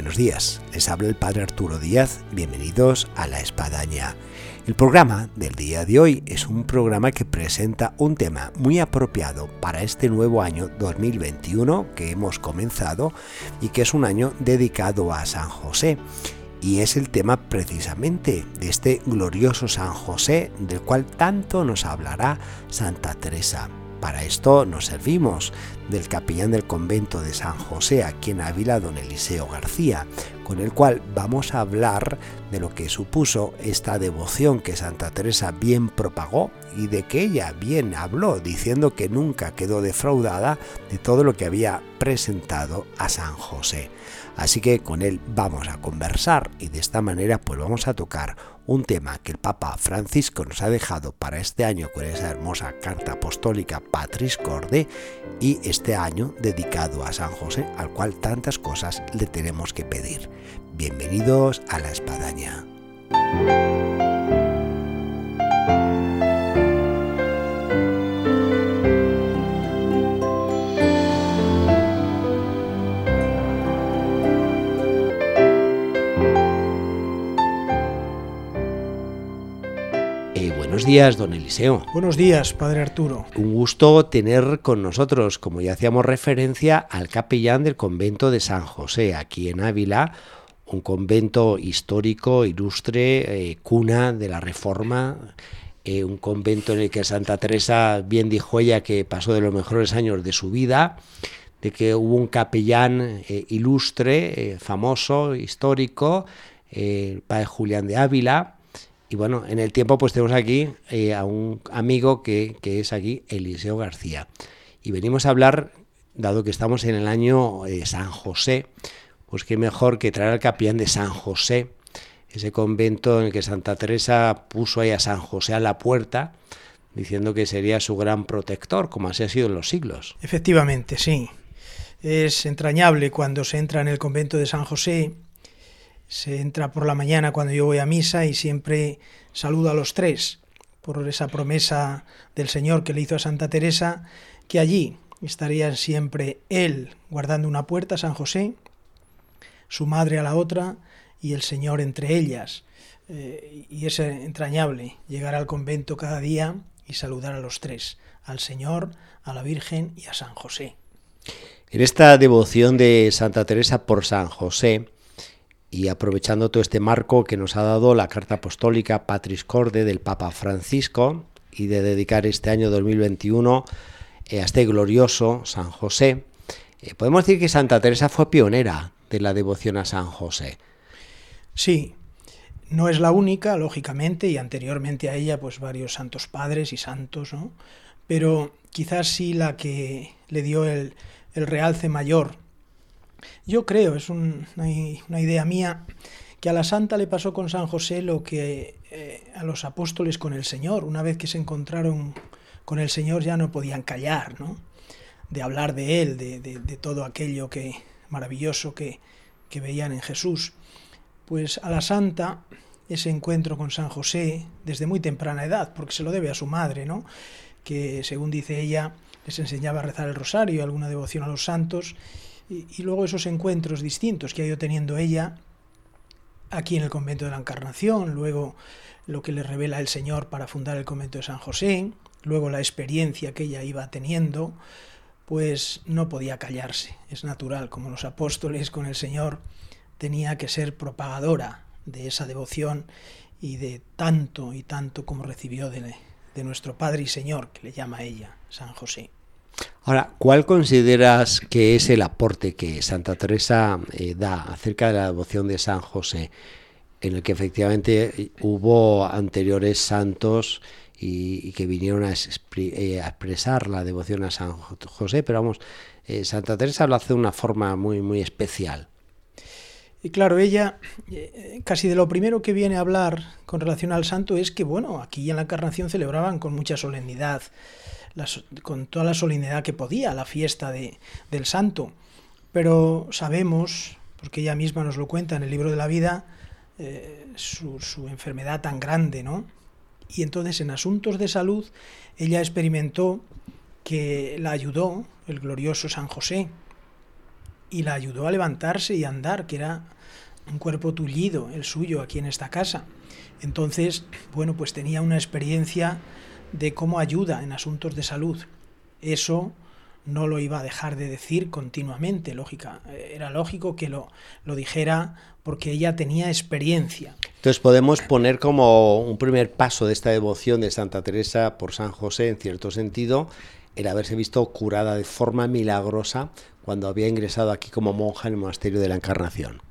buenos días. Les habla el Padre Arturo Díaz. Bienvenidos a La Espadaña. El programa del día de hoy es un programa que presenta un tema muy apropiado para este nuevo año 2021 que hemos comenzado y que es un año dedicado a San José. Y es el tema precisamente de este glorioso San José del cual tanto nos hablará Santa Teresa. Para esto nos servimos del capellán del convento de San José aquí en Ávila, don Eliseo García, con el cual vamos a hablar de lo que supuso esta devoción que Santa Teresa bien propagó y de que ella bien habló, diciendo que nunca quedó defraudada de todo lo que había presentado a San José. Así que con él vamos a conversar y de esta manera pues vamos a tocar un tema que el Papa Francisco nos ha dejado para este año con esa hermosa carta apostólica Patris Corde y este año dedicado a San José, al cual tantas cosas le tenemos que pedir. Bienvenidos a la espadaña. Buenos días, don Eliseo. Buenos días, padre Arturo. Un gusto tener con nosotros, como ya hacíamos referencia, al capellán del convento de San José, aquí en Ávila, un convento histórico, ilustre, eh, cuna de la Reforma, eh, un convento en el que Santa Teresa bien dijo ella que pasó de los mejores años de su vida, de que hubo un capellán eh, ilustre, famoso, histórico, el padre Julián de Ávila, y bueno, en el tiempo pues tenemos aquí eh, a un amigo que, es aquí Eliseo García. Y venimos a hablar, dado que estamos en el año de San José, pues qué mejor que traer al capellán de San José, ese convento en el que Santa Teresa puso ahí a San José a la puerta, diciendo que sería su gran protector, como así ha sido en los siglos. Efectivamente, sí. Es entrañable cuando se entra en el convento de San José se entra por la mañana cuando yo voy a misa y siempre saludo a los tres por esa promesa del Señor que le hizo a Santa Teresa, que allí estaría siempre Él guardando una puerta, San José, su madre a la otra y el Señor entre ellas. Eh, y es entrañable llegar al convento cada día y saludar a los tres, al Señor, a la Virgen y a San José. En esta devoción de Santa Teresa por San José, y aprovechando todo este marco que nos ha dado la carta apostólica Patris Corde del Papa Francisco y de dedicar este año 2021 eh, a este glorioso San José, eh, podemos decir que Santa Teresa fue pionera de la devoción a San José. Sí, no es la única, lógicamente, y anteriormente a ella, pues varios santos padres y santos, ¿no? Pero quizás sí la que le dio el, el realce mayor yo creo, es una, idea mía, que a la santa le pasó con San José lo que eh, a los apóstoles con el Señor. Una vez que se encontraron con el Señor ya no podían callar, ¿no? De hablar de Él, de, todo aquello que maravilloso que, que veían en Jesús. Pues a la santa ese encuentro con San José desde muy temprana edad, porque se lo debe a su madre, ¿no? que según dice ella, les enseñaba a rezar el rosario, alguna devoción a los santos, y, luego esos encuentros distintos que ha ido teniendo ella aquí en el convento de la Encarnación, luego lo que le revela el Señor para fundar el convento de San José, luego la experiencia que ella iba teniendo, pues no podía callarse. Es natural, como los apóstoles con el Señor, tenía que ser propagadora de esa devoción y de tanto y tanto como recibió de, de nuestro Padre y Señor, que le llama ella, San José. Ahora, ¿cuál consideras que es el aporte que Santa Teresa eh, da acerca de la devoción de San José, en el que efectivamente hubo anteriores santos y, que vinieron eh, a, expresar la devoción a San José, pero vamos, eh, Santa Teresa lo hace de una forma muy, muy especial. Y claro, ella casi de lo primero que viene a hablar con relación al santo es que, bueno, aquí en la Encarnación celebraban con mucha solemnidad con toda la solemnidad que podía la fiesta de, del santo. Pero sabemos, porque ella misma nos lo cuenta en el libro de la vida, eh, su, su, enfermedad tan grande, ¿no? Y entonces en asuntos de salud ella experimentó que la ayudó el glorioso San José y la ayudó a levantarse y andar, que era un cuerpo tullido, el suyo, aquí en esta casa. Entonces, bueno, pues tenía una experiencia de cómo ayuda en asuntos de salud. Eso no lo iba a dejar de decir continuamente, lógica. Era lógico que lo, lo dijera porque ella tenía experiencia. Entonces podemos poner como un primer paso de esta devoción de Santa Teresa por San José, en cierto sentido, el haberse visto curada de forma milagrosa cuando había ingresado aquí como monja en el monasterio de la Encarnación.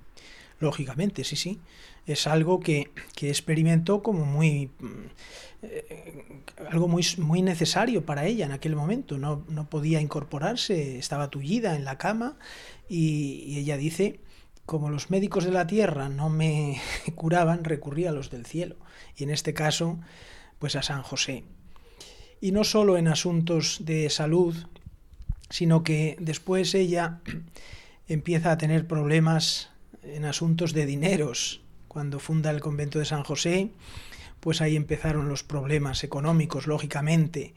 Lógicamente, sí, sí. Es algo que, que experimentó como muy eh, algo muy, muy necesario para ella en aquel momento. No, no podía incorporarse, estaba tullida en la cama y, y, ella dice, como los médicos de la tierra no me curaban, recurría a los del cielo. Y en este caso, pues a San José. Y no solo en asuntos de salud, sino que después ella empieza a tener problemas en asuntos de dineros. Cuando funda el convento de San José, pues ahí empezaron los problemas económicos, lógicamente.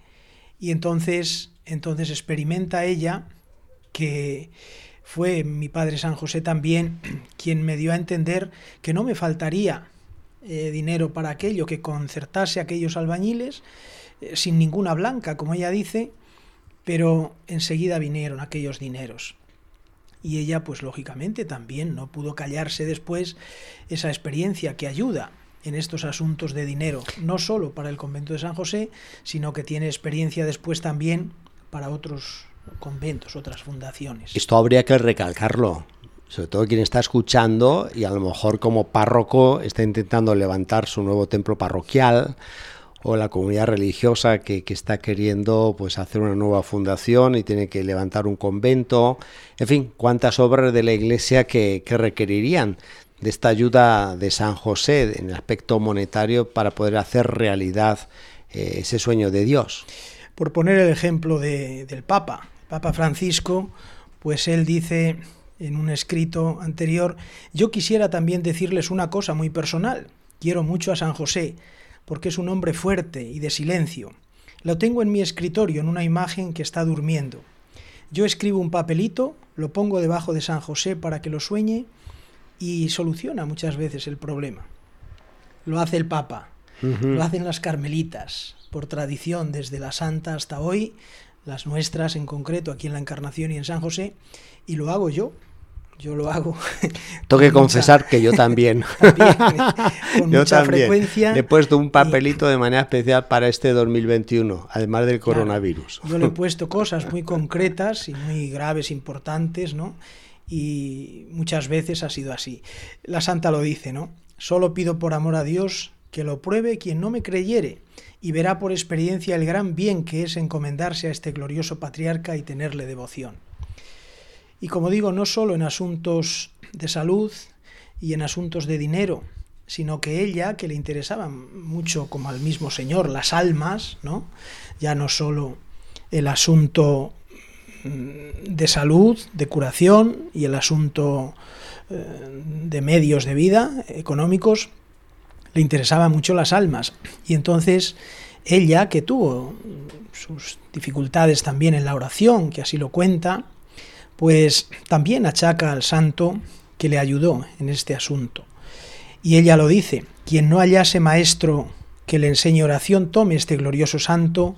Y entonces, entonces experimenta ella que fue mi padre San José también quien me dio a entender que no me faltaría eh, dinero para aquello, que concertase aquellos albañiles eh, sin ninguna blanca, como ella dice, pero enseguida vinieron aquellos dineros. Y ella, pues lógicamente también no pudo callarse después esa experiencia que ayuda en estos asuntos de dinero, no solo para el convento de San José, sino que tiene experiencia después también para otros conventos, otras fundaciones. Esto habría que recalcarlo, sobre todo quien está escuchando y a lo mejor como párroco está intentando levantar su nuevo templo parroquial o la comunidad religiosa que, que, está queriendo pues hacer una nueva fundación y tiene que levantar un convento, en fin, cuántas obras de la iglesia que, que requerirían de esta ayuda de San José en el aspecto monetario para poder hacer realidad eh, ese sueño de Dios. Por poner el ejemplo de, del Papa, Papa Francisco, pues él dice en un escrito anterior, yo quisiera también decirles una cosa muy personal. Quiero mucho a San José, porque es un hombre fuerte y de silencio. Lo tengo en mi escritorio en una imagen que está durmiendo. Yo escribo un papelito, lo pongo debajo de San José para que lo sueñe y soluciona muchas veces el problema. Lo hace el Papa, uh -huh. lo hacen las carmelitas, por tradición desde la Santa hasta hoy, las nuestras en concreto aquí en la Encarnación y en San José, y lo hago yo. Yo lo hago. Tengo que confesar mucha... que yo también. también con yo mucha también. frecuencia. Le he puesto un papelito y... de manera especial para este 2021, además del coronavirus. Claro, yo le he puesto cosas muy concretas y muy graves, importantes, ¿no? Y muchas veces ha sido así. La santa lo dice, ¿no? Solo pido por amor a Dios que lo pruebe quien no me creyere y verá por experiencia el gran bien que es encomendarse a este glorioso patriarca y tenerle devoción. Y como digo, no solo en asuntos de salud y en asuntos de dinero, sino que ella, que le interesaba mucho como al mismo Señor, las almas, ¿no? Ya no solo el asunto de salud, de curación y el asunto de medios de vida económicos, le interesaba mucho las almas. Y entonces ella, que tuvo sus dificultades también en la oración, que así lo cuenta, pues también achaca al santo que le ayudó en este asunto. Y ella lo dice, quien no hallase maestro que le enseñe oración, tome este glorioso santo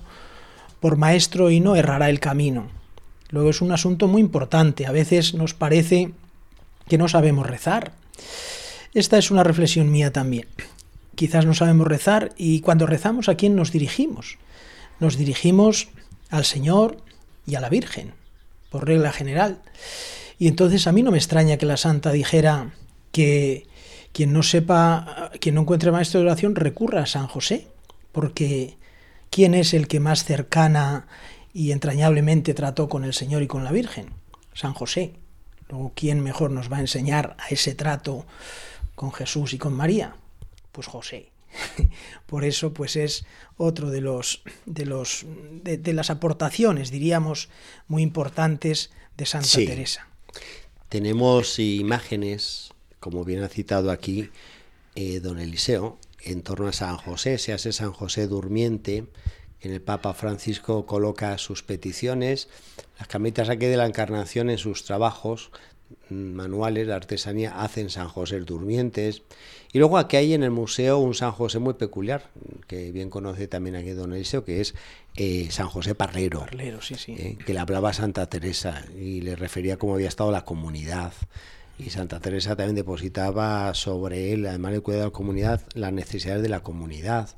por maestro y no errará el camino. Luego es un asunto muy importante. A veces nos parece que no sabemos rezar. Esta es una reflexión mía también. Quizás no sabemos rezar y cuando rezamos a quién nos dirigimos. Nos dirigimos al Señor y a la Virgen, por regla general. Y entonces a mí no me extraña que la santa dijera que quien no sepa, quien no encuentre maestro de oración recurra a San José, porque ¿quién es el que más cercana y entrañablemente trató con el Señor y con la Virgen, San José. Luego, ¿quién mejor nos va a enseñar a ese trato con Jesús y con María? Pues José. Por eso, pues es otro de los de los de, las aportaciones, diríamos, muy importantes de Santa Teresa. Tenemos imágenes, como bien ha citado aquí eh, don Eliseo, en torno a San José, se hace San José durmiente, en el Papa Francisco coloca sus peticiones, las camitas aquí de la Encarnación en sus trabajos manuales de artesanía hacen San José durmientes. Y luego aquí hay en el museo un San José muy peculiar, que bien conoce también aquí don Eliseo, que es eh, San José Parlero, Parlero sí, sí. Eh, que le hablaba a Santa Teresa y le refería cómo había estado la comunidad. Y Santa Teresa también depositaba sobre él, además del cuidado de la comunidad, las necesidades de la comunidad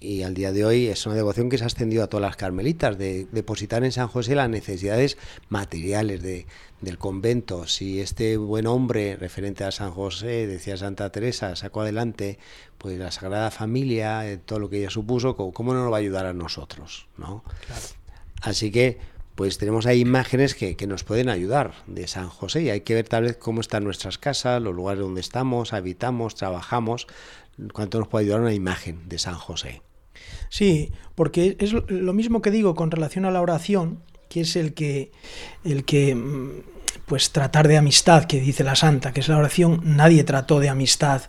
y al día de hoy es una devoción que se ha extendido a todas las carmelitas, de depositar en San José las necesidades materiales de, del convento. Si este buen hombre referente a San José, decía Santa Teresa, sacó adelante pues la Sagrada Familia, eh, todo lo que ella supuso, ¿cómo no nos va a ayudar a nosotros? ¿no? Así que pues tenemos ahí imágenes que, que, nos pueden ayudar de San José y hay que ver tal vez cómo están nuestras casas, los lugares donde estamos, habitamos, trabajamos, cuánto nos puede ayudar una imagen de San José. Sí, porque es lo mismo que digo con relación a la oración, que es el que, el que mm, pues tratar de amistad, que dice la santa, que es la oración, nadie trató de amistad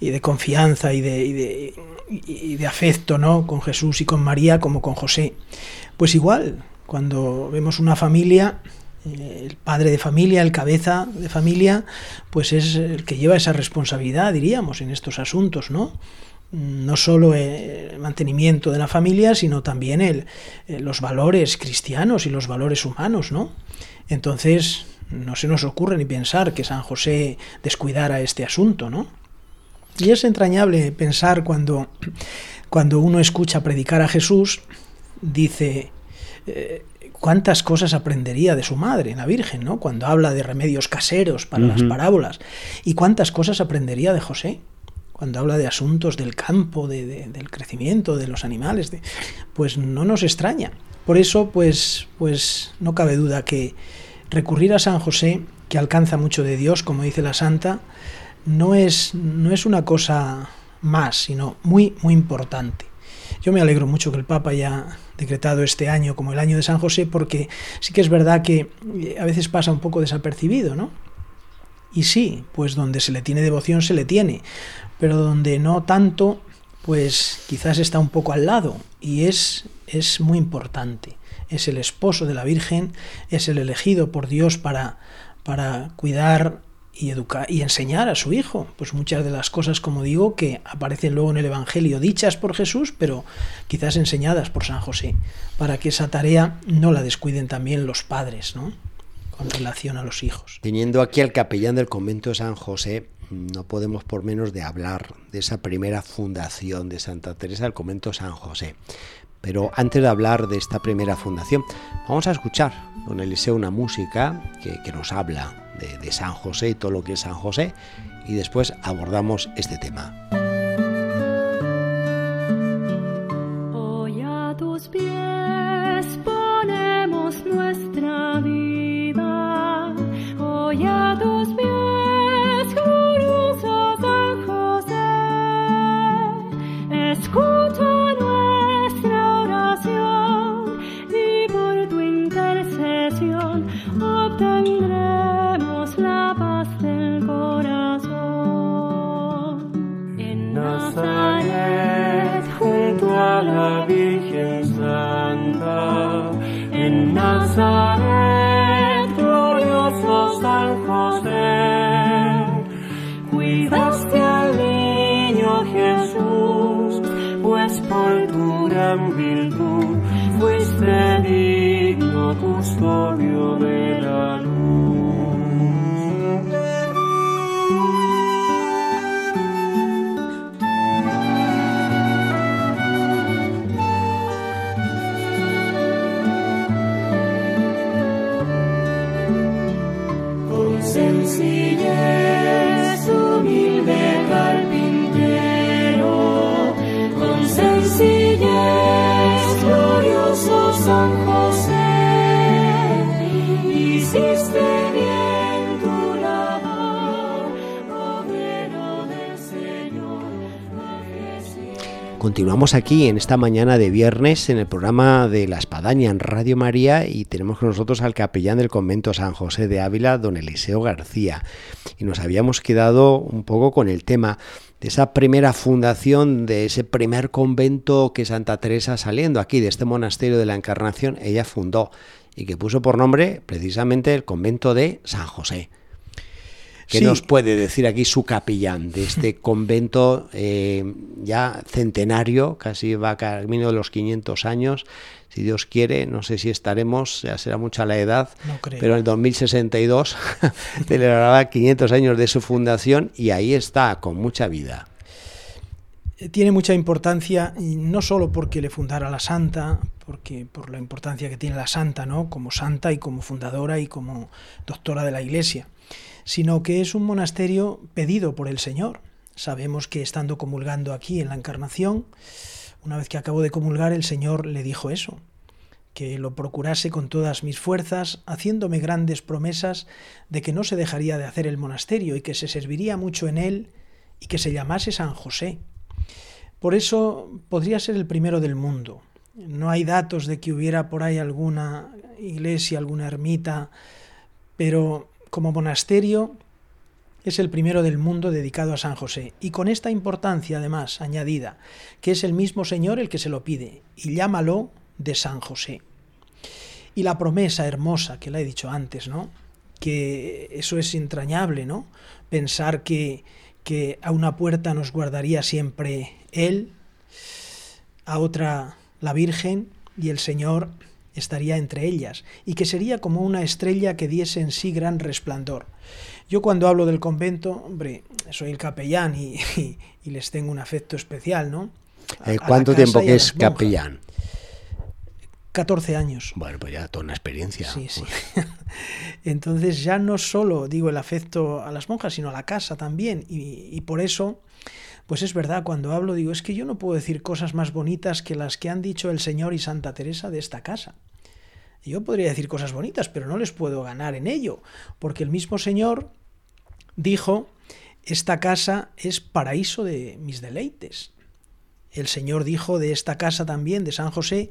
y de confianza y de, y de, y de afecto ¿no? con Jesús y con María como con José. Pues igual, cuando vemos una familia, el padre de familia, el cabeza de familia, pues es el que lleva esa responsabilidad, diríamos, en estos asuntos, ¿no? no solo el mantenimiento de la familia, sino también el, eh, los valores cristianos y los valores humanos, ¿no? Entonces, no se nos ocurre ni pensar que San José descuidara este asunto, ¿no? Y es entrañable pensar cuando, cuando uno escucha predicar a Jesús, dice, eh, cuántas cosas aprendería de su madre, la Virgen, ¿no? Cuando habla de remedios caseros para las parábolas, y cuántas cosas aprendería de José cuando habla de asuntos del campo, de, del crecimiento de los animales, pues no nos extraña. Por eso, pues, pues no cabe duda que recurrir a San José, que alcanza mucho de Dios, como dice la Santa, no es, no es una cosa más, sino muy, muy importante. Yo me alegro mucho que el Papa haya decretado este año como el año de San José, porque sí que es verdad que eh, a veces pasa un poco desapercibido, ¿no? Y sí, pues donde se le tiene devoción se le tiene, pero donde no tanto, pues quizás está un poco al lado y es, es muy importante. Es el esposo de la Virgen, es el elegido por Dios para, para cuidar y educar y enseñar a su hijo. Pues muchas de las cosas, como digo, que aparecen luego en el Evangelio dichas por Jesús, pero quizás enseñadas por San José, para que esa tarea no la descuiden también los padres, ¿no? Con relación a los hijos. Teniendo aquí al capellán del convento de San José, no podemos por menos de hablar de esa primera fundación de Santa Teresa del Convento San José. Pero antes de hablar de esta primera fundación, vamos a escuchar con Eliseo una música que, nos habla de, de San José y todo lo que es San José y después abordamos este tema. Continuamos aquí en esta mañana de viernes en el programa de La Espadaña en Radio María y tenemos con nosotros al capellán del convento San José de Ávila, don Eliseo García. Y nos habíamos quedado un poco con el tema de esa primera fundación, de ese primer convento que Santa Teresa saliendo aquí de este monasterio de la Encarnación, ella fundó y que puso por nombre precisamente el convento de San José. ¿Qué nos puede decir aquí su capellán de este convento eh, ya centenario, casi va a camino de los 500 años? Si Dios quiere, no sé si estaremos, ya será mucha la edad, pero en el 2062 celebrará 500 años de su fundación y ahí está, con mucha vida tiene mucha importancia y no solo porque le fundara la santa, porque por la importancia que tiene la santa, ¿no? como santa y como fundadora y como doctora de la Iglesia, sino que es un monasterio pedido por el Señor. Sabemos que estando comulgando aquí en la Encarnación, una vez que acabó de comulgar, el Señor le dijo eso, que lo procurase con todas mis fuerzas, haciéndome grandes promesas de que no se dejaría de hacer el monasterio y que se serviría mucho en él y que se llamase San José. Por eso podría ser el primero del mundo. No hay datos de que hubiera por ahí alguna iglesia, alguna ermita, pero como monasterio es el primero del mundo dedicado a San José, y con esta importancia además añadida, que es el mismo Señor el que se lo pide, y llámalo de San José. Y la promesa hermosa que la he dicho antes, ¿no? Que eso es entrañable, ¿no? Pensar que, que a una puerta nos guardaría siempre Él, a otra la Virgen, y el Señor estaría entre ellas, y que sería como una estrella que diese en sí gran resplandor. Yo cuando hablo del convento, hombre, soy el capellán y, les tengo un afecto especial, ¿no? Eh, ¿Cuánto tiempo que es capellán? 14 años. Bueno, pues ya toda una experiencia. Sí, sí. Entonces ya no solo digo el afecto a las monjas, sino a la casa también. Y, y por eso pues es verdad, cuando hablo digo, es que yo no puedo decir cosas más bonitas que las que han dicho el Señor y Santa Teresa de esta casa. Yo podría decir cosas bonitas, pero no les puedo ganar en ello, porque el mismo Señor dijo, esta casa es paraíso de mis deleites. El Señor dijo de esta casa también, de San José,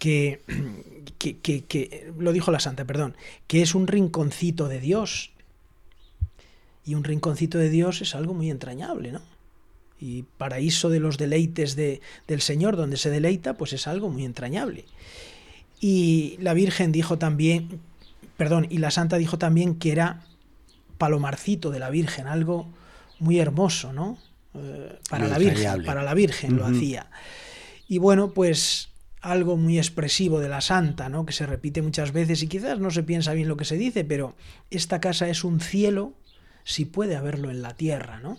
que, que, que, que, lo dijo la Santa, perdón, que es un rinconcito de Dios. Y un rinconcito de Dios es algo muy entrañable, ¿no? Y paraíso de los deleites de, del Señor, donde se deleita, pues es algo muy entrañable. Y la Virgen dijo también, perdón, y la Santa dijo también que era palomarcito de la Virgen, algo muy hermoso, ¿no? Eh, para, la Virgen, para la Virgen lo hacía. Y bueno, pues algo muy expresivo de la Santa, ¿no? Que se repite muchas veces y quizás no se piensa bien lo que se dice, pero esta casa es un cielo si puede haberlo en la tierra, ¿no?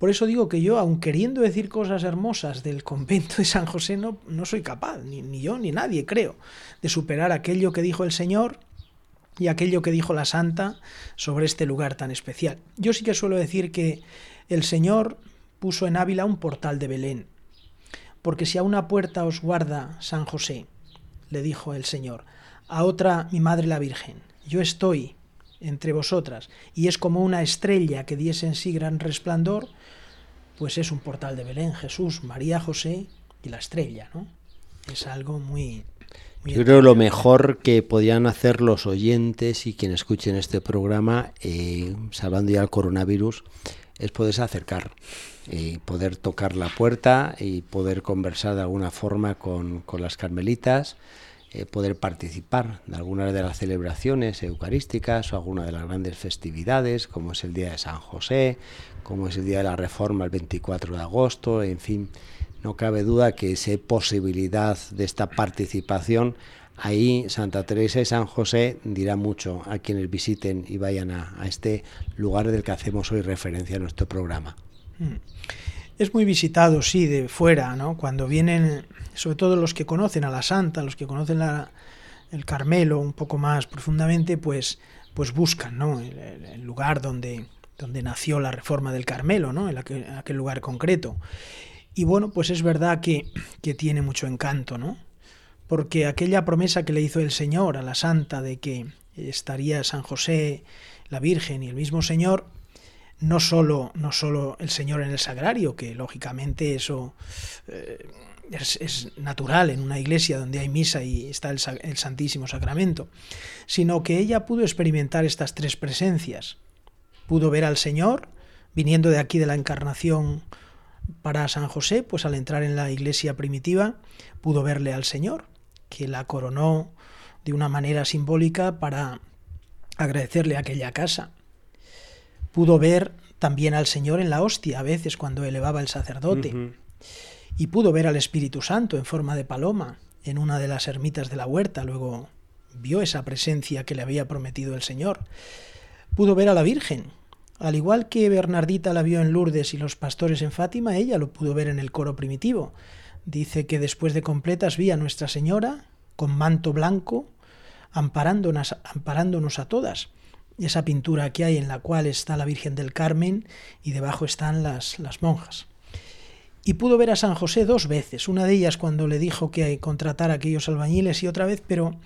Por eso digo que yo, aun queriendo decir cosas hermosas del convento de San José, no, no soy capaz, ni, ni yo ni nadie creo, de superar aquello que dijo el Señor y aquello que dijo la Santa sobre este lugar tan especial. Yo sí que suelo decir que el Señor puso en Ávila un portal de Belén, porque si a una puerta os guarda San José, le dijo el Señor, a otra mi Madre la Virgen, yo estoy entre vosotras, y es como una estrella que diese en sí gran resplandor, pues es un portal de Belén, Jesús, María, José y la estrella, ¿no? Es algo muy... muy Yo creo lo mejor que podían hacer los oyentes y quien escuchen este programa, eh, salvando ya el coronavirus, es poderse acercar y poder tocar la puerta y poder conversar de alguna forma con, con las carmelitas, eh, poder participar de algunas de las celebraciones eucarísticas o alguna de las grandes festividades, como es el Día de San José, como es el Día de la Reforma el 24 de agosto, en fin, no cabe duda que esa posibilidad de esta participación, ahí Santa Teresa y San José dirá mucho a quienes visiten y vayan a, este lugar del que hacemos hoy referencia en nuestro programa. Mm. Es muy visitado, sí, de fuera, ¿no? Cuando vienen, sobre todo los que conocen a la Santa, los que conocen la, el Carmelo un poco más profundamente, pues, pues buscan, ¿no? El, lugar donde, donde nació la reforma del Carmelo, ¿no? En aquel, en aquel lugar concreto. Y bueno, pues es verdad que, que tiene mucho encanto, ¿no? Porque aquella promesa que le hizo el Señor a la Santa de que estaría San José, la Virgen y el mismo Señor, no solo, no solo el Señor en el sagrario, que lógicamente eso eh, es, natural en una iglesia donde hay misa y está el, el Santísimo Sacramento, sino que ella pudo experimentar estas tres presencias. Pudo ver al Señor viniendo de aquí de la Encarnación para San José, pues al entrar en la iglesia primitiva pudo verle al Señor, que la coronó de una manera simbólica para agradecerle aquella casa. Pudo ver también al Señor en la hostia, a veces cuando elevaba el sacerdote. Y pudo ver al Espíritu Santo en forma de paloma en una de las ermitas de la huerta. Luego vio esa presencia que le había prometido el Señor. Pudo ver a la Virgen. Al igual que Bernardita la vio en Lourdes y los pastores en Fátima, ella lo pudo ver en el coro primitivo. Dice que después de completas vi a Nuestra Señora con manto blanco, amparándonos, amparándonos a todas. Esa pintura que hay en la cual está la Virgen del Carmen y debajo están las, monjas. Y pudo ver a San José dos veces, una de ellas cuando le dijo que contratara a aquellos albañiles y otra vez, pero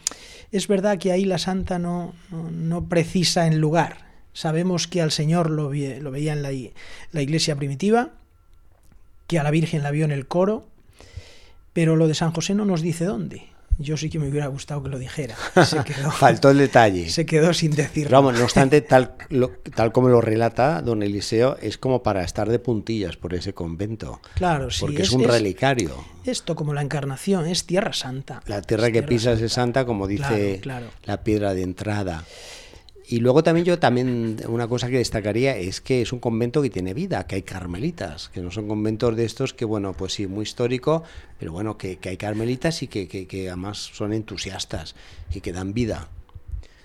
es verdad que ahí la santa no, no, precisa en lugar. Sabemos que al Señor lo, lo veía en la iglesia primitiva, que a la Virgen la vio en el coro, pero lo de San José no nos dice dónde yo sí que me hubiera gustado que lo dijera. Se quedó, Faltó el detalle. Se quedó sin decirlo. Vamos, no obstante, tal, tal como lo relata don Eliseo, es como para estar de puntillas por ese convento. Claro, sí. Porque es, un relicario. Esto, como la encarnación, es tierra santa. La tierra que pisas es santa, como dice la piedra de entrada. Y luego también yo también una cosa que destacaría es que es un convento que tiene vida, que hay carmelitas, que no son conventos de estos que bueno, pues sí, muy histórico, pero bueno, que, hay carmelitas y que, que, además son entusiastas y que dan vida.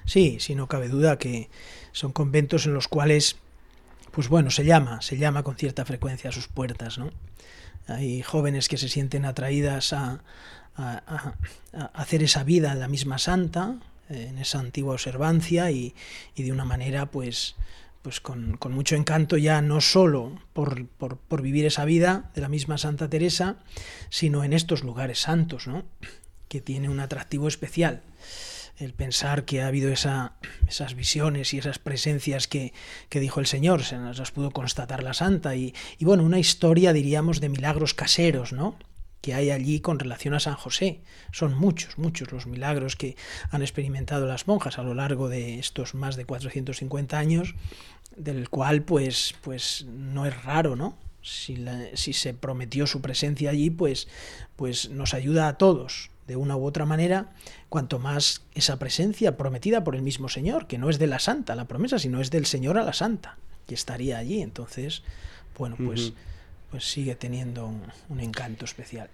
Sí, sí, no cabe duda que son conventos en los cuales, pues bueno, se llama, se llama con cierta frecuencia a sus puertas, ¿no? Hay jóvenes que se sienten atraídas a, a, a hacer esa vida en la misma santa, en esa antigua observancia y, de una manera pues, pues con, mucho encanto ya no solo por, por, vivir esa vida de la misma Santa Teresa, sino en estos lugares santos, ¿no? que tiene un atractivo especial. El pensar que ha habido esa, esas visiones y esas presencias que, que, dijo el Señor, se las pudo constatar la Santa, y, y bueno, una historia, diríamos, de milagros caseros, ¿no? Que hay allí con relación a San José. Son muchos, muchos los milagros que han experimentado las monjas a lo largo de estos más de 450 años, del cual pues, pues no es raro, ¿no? Si, si se prometió su presencia allí, pues, pues nos ayuda a todos, de una u otra manera, cuanto más esa presencia prometida por el mismo Señor, que no es de la santa la promesa, sino es del Señor a la santa, que estaría allí. Entonces, bueno, pues pues sigue teniendo un, encanto especial.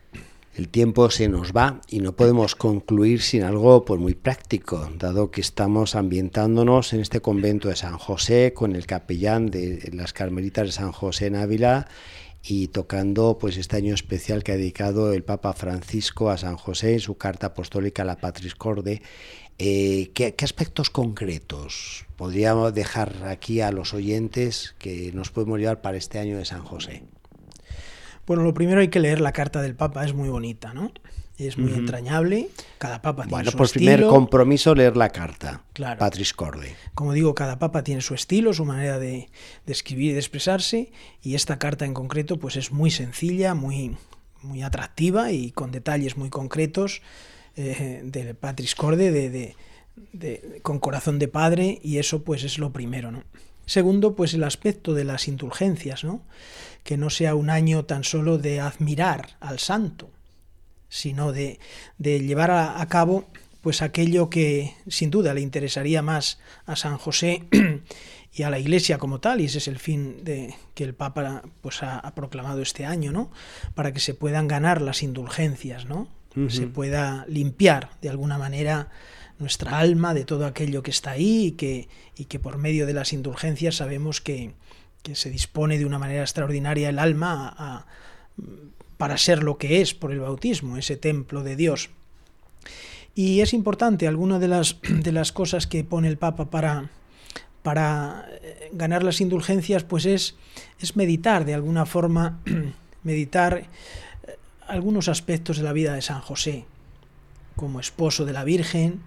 El tiempo se nos va y no podemos concluir sin algo pues, muy práctico, dado que estamos ambientándonos en este convento de San José con el capellán de las Carmelitas de San José en Ávila y tocando pues este año especial que ha dedicado el Papa Francisco a San José en su carta apostólica a la Patris Corde. Eh, ¿qué, ¿qué, aspectos concretos podríamos dejar aquí a los oyentes que nos podemos llevar para este año de San José? Bueno, lo primero hay que leer la carta del Papa, es muy bonita, ¿no? Es muy entrañable, cada papa tiene bueno, su por estilo. primer compromiso leer la carta, claro. Patris Corde. Como digo, cada papa tiene su estilo, su manera de, escribir y de expresarse, y esta carta en concreto pues es muy sencilla, muy, muy atractiva y con detalles muy concretos eh, de Patris Corde, de, de, con corazón de padre, y eso pues es lo primero, ¿no? Segundo, pues el aspecto de las indulgencias, ¿no? que no sea un año tan solo de admirar al santo, sino de, de llevar a, cabo pues aquello que sin duda le interesaría más a San José y a la Iglesia como tal, y ese es el fin de, que el Papa pues, ha, proclamado este año, ¿no? para que se puedan ganar las indulgencias, ¿no? se pueda limpiar de alguna manera nuestra alma de todo aquello que está ahí y que, y que por medio de las indulgencias sabemos que, que se dispone de una manera extraordinaria el alma para ser lo que es por el bautismo, ese templo de Dios. Y es importante, alguna de las, de las cosas que pone el Papa para, para eh, ganar las indulgencias, pues es, es meditar de alguna forma, meditar eh, algunos aspectos de la vida de San José, como esposo de la Virgen,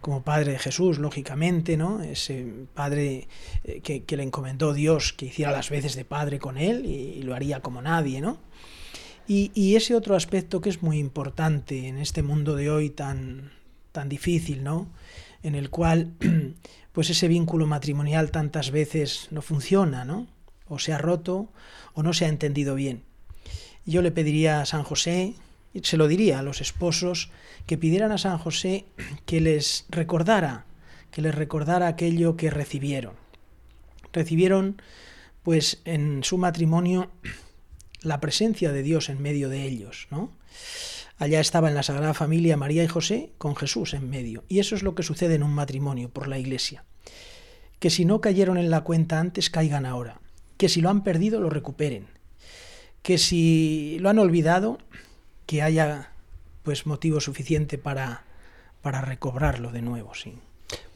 como padre de Jesús, lógicamente, ¿no? Ese padre eh, que, le encomendó Dios que hiciera las veces de padre con él y, lo haría como nadie, ¿no? Y, y, ese otro aspecto que es muy importante en este mundo de hoy tan, tan difícil, ¿no? En el cual, pues ese vínculo matrimonial tantas veces no funciona, ¿no? O se ha roto o no se ha entendido bien. Yo le pediría a San José, se lo diría a los esposos, que pidieran a San José que les recordara, que les recordara aquello que recibieron. Recibieron, pues, en su matrimonio la presencia de Dios en medio de ellos, ¿no? Allá estaba en la Sagrada Familia María y José con Jesús en medio. Y eso es lo que sucede en un matrimonio por la Iglesia. Que si no cayeron en la cuenta antes, caigan ahora. Que si lo han perdido, lo recuperen. Que si lo han olvidado, que haya pues motivo suficiente para, para recobrarlo de nuevo, sí.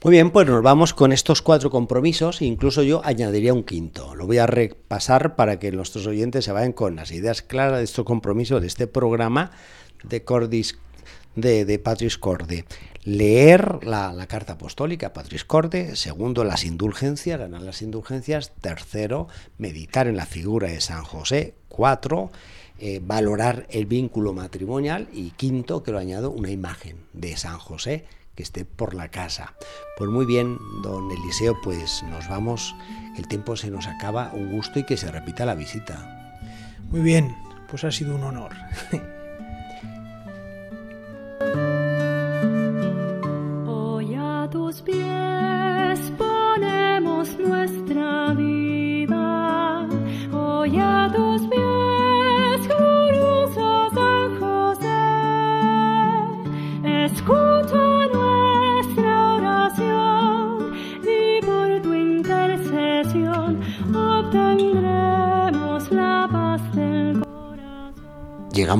Muy bien, pues nos vamos con estos cuatro compromisos, incluso yo añadiría un quinto. Lo voy a repasar para que nuestros oyentes se vayan con las ideas claras de estos compromisos de este programa de Cordis de, de Patris Corde. Leer la, carta apostólica Patris Corde, segundo, las indulgencias, ganar las indulgencias, tercero, meditar en la figura de San José, cuatro, eh, valorar el vínculo matrimonial y quinto, que lo añado, una imagen de San José que esté por la casa. Pues muy bien, don Eliseo, pues nos vamos, el tiempo se nos acaba, un gusto y que se repita la visita. Muy bien, pues ha sido un honor.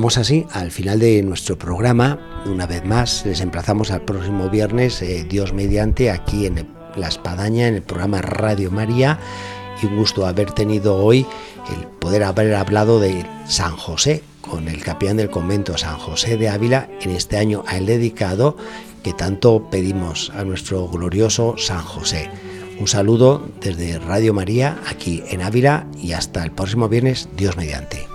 Así al final de nuestro programa. Una vez más, les emplazamos al próximo viernes, eh, Dios mediante, aquí en La Espadaña, en el programa Radio María. Y un gusto haber tenido hoy el poder haber hablado de San José, con el capellán del convento San José de Ávila, en este año a él dedicado, que tanto pedimos a nuestro glorioso San José. Un saludo desde Radio María, aquí en Ávila, y hasta el próximo viernes, Dios mediante.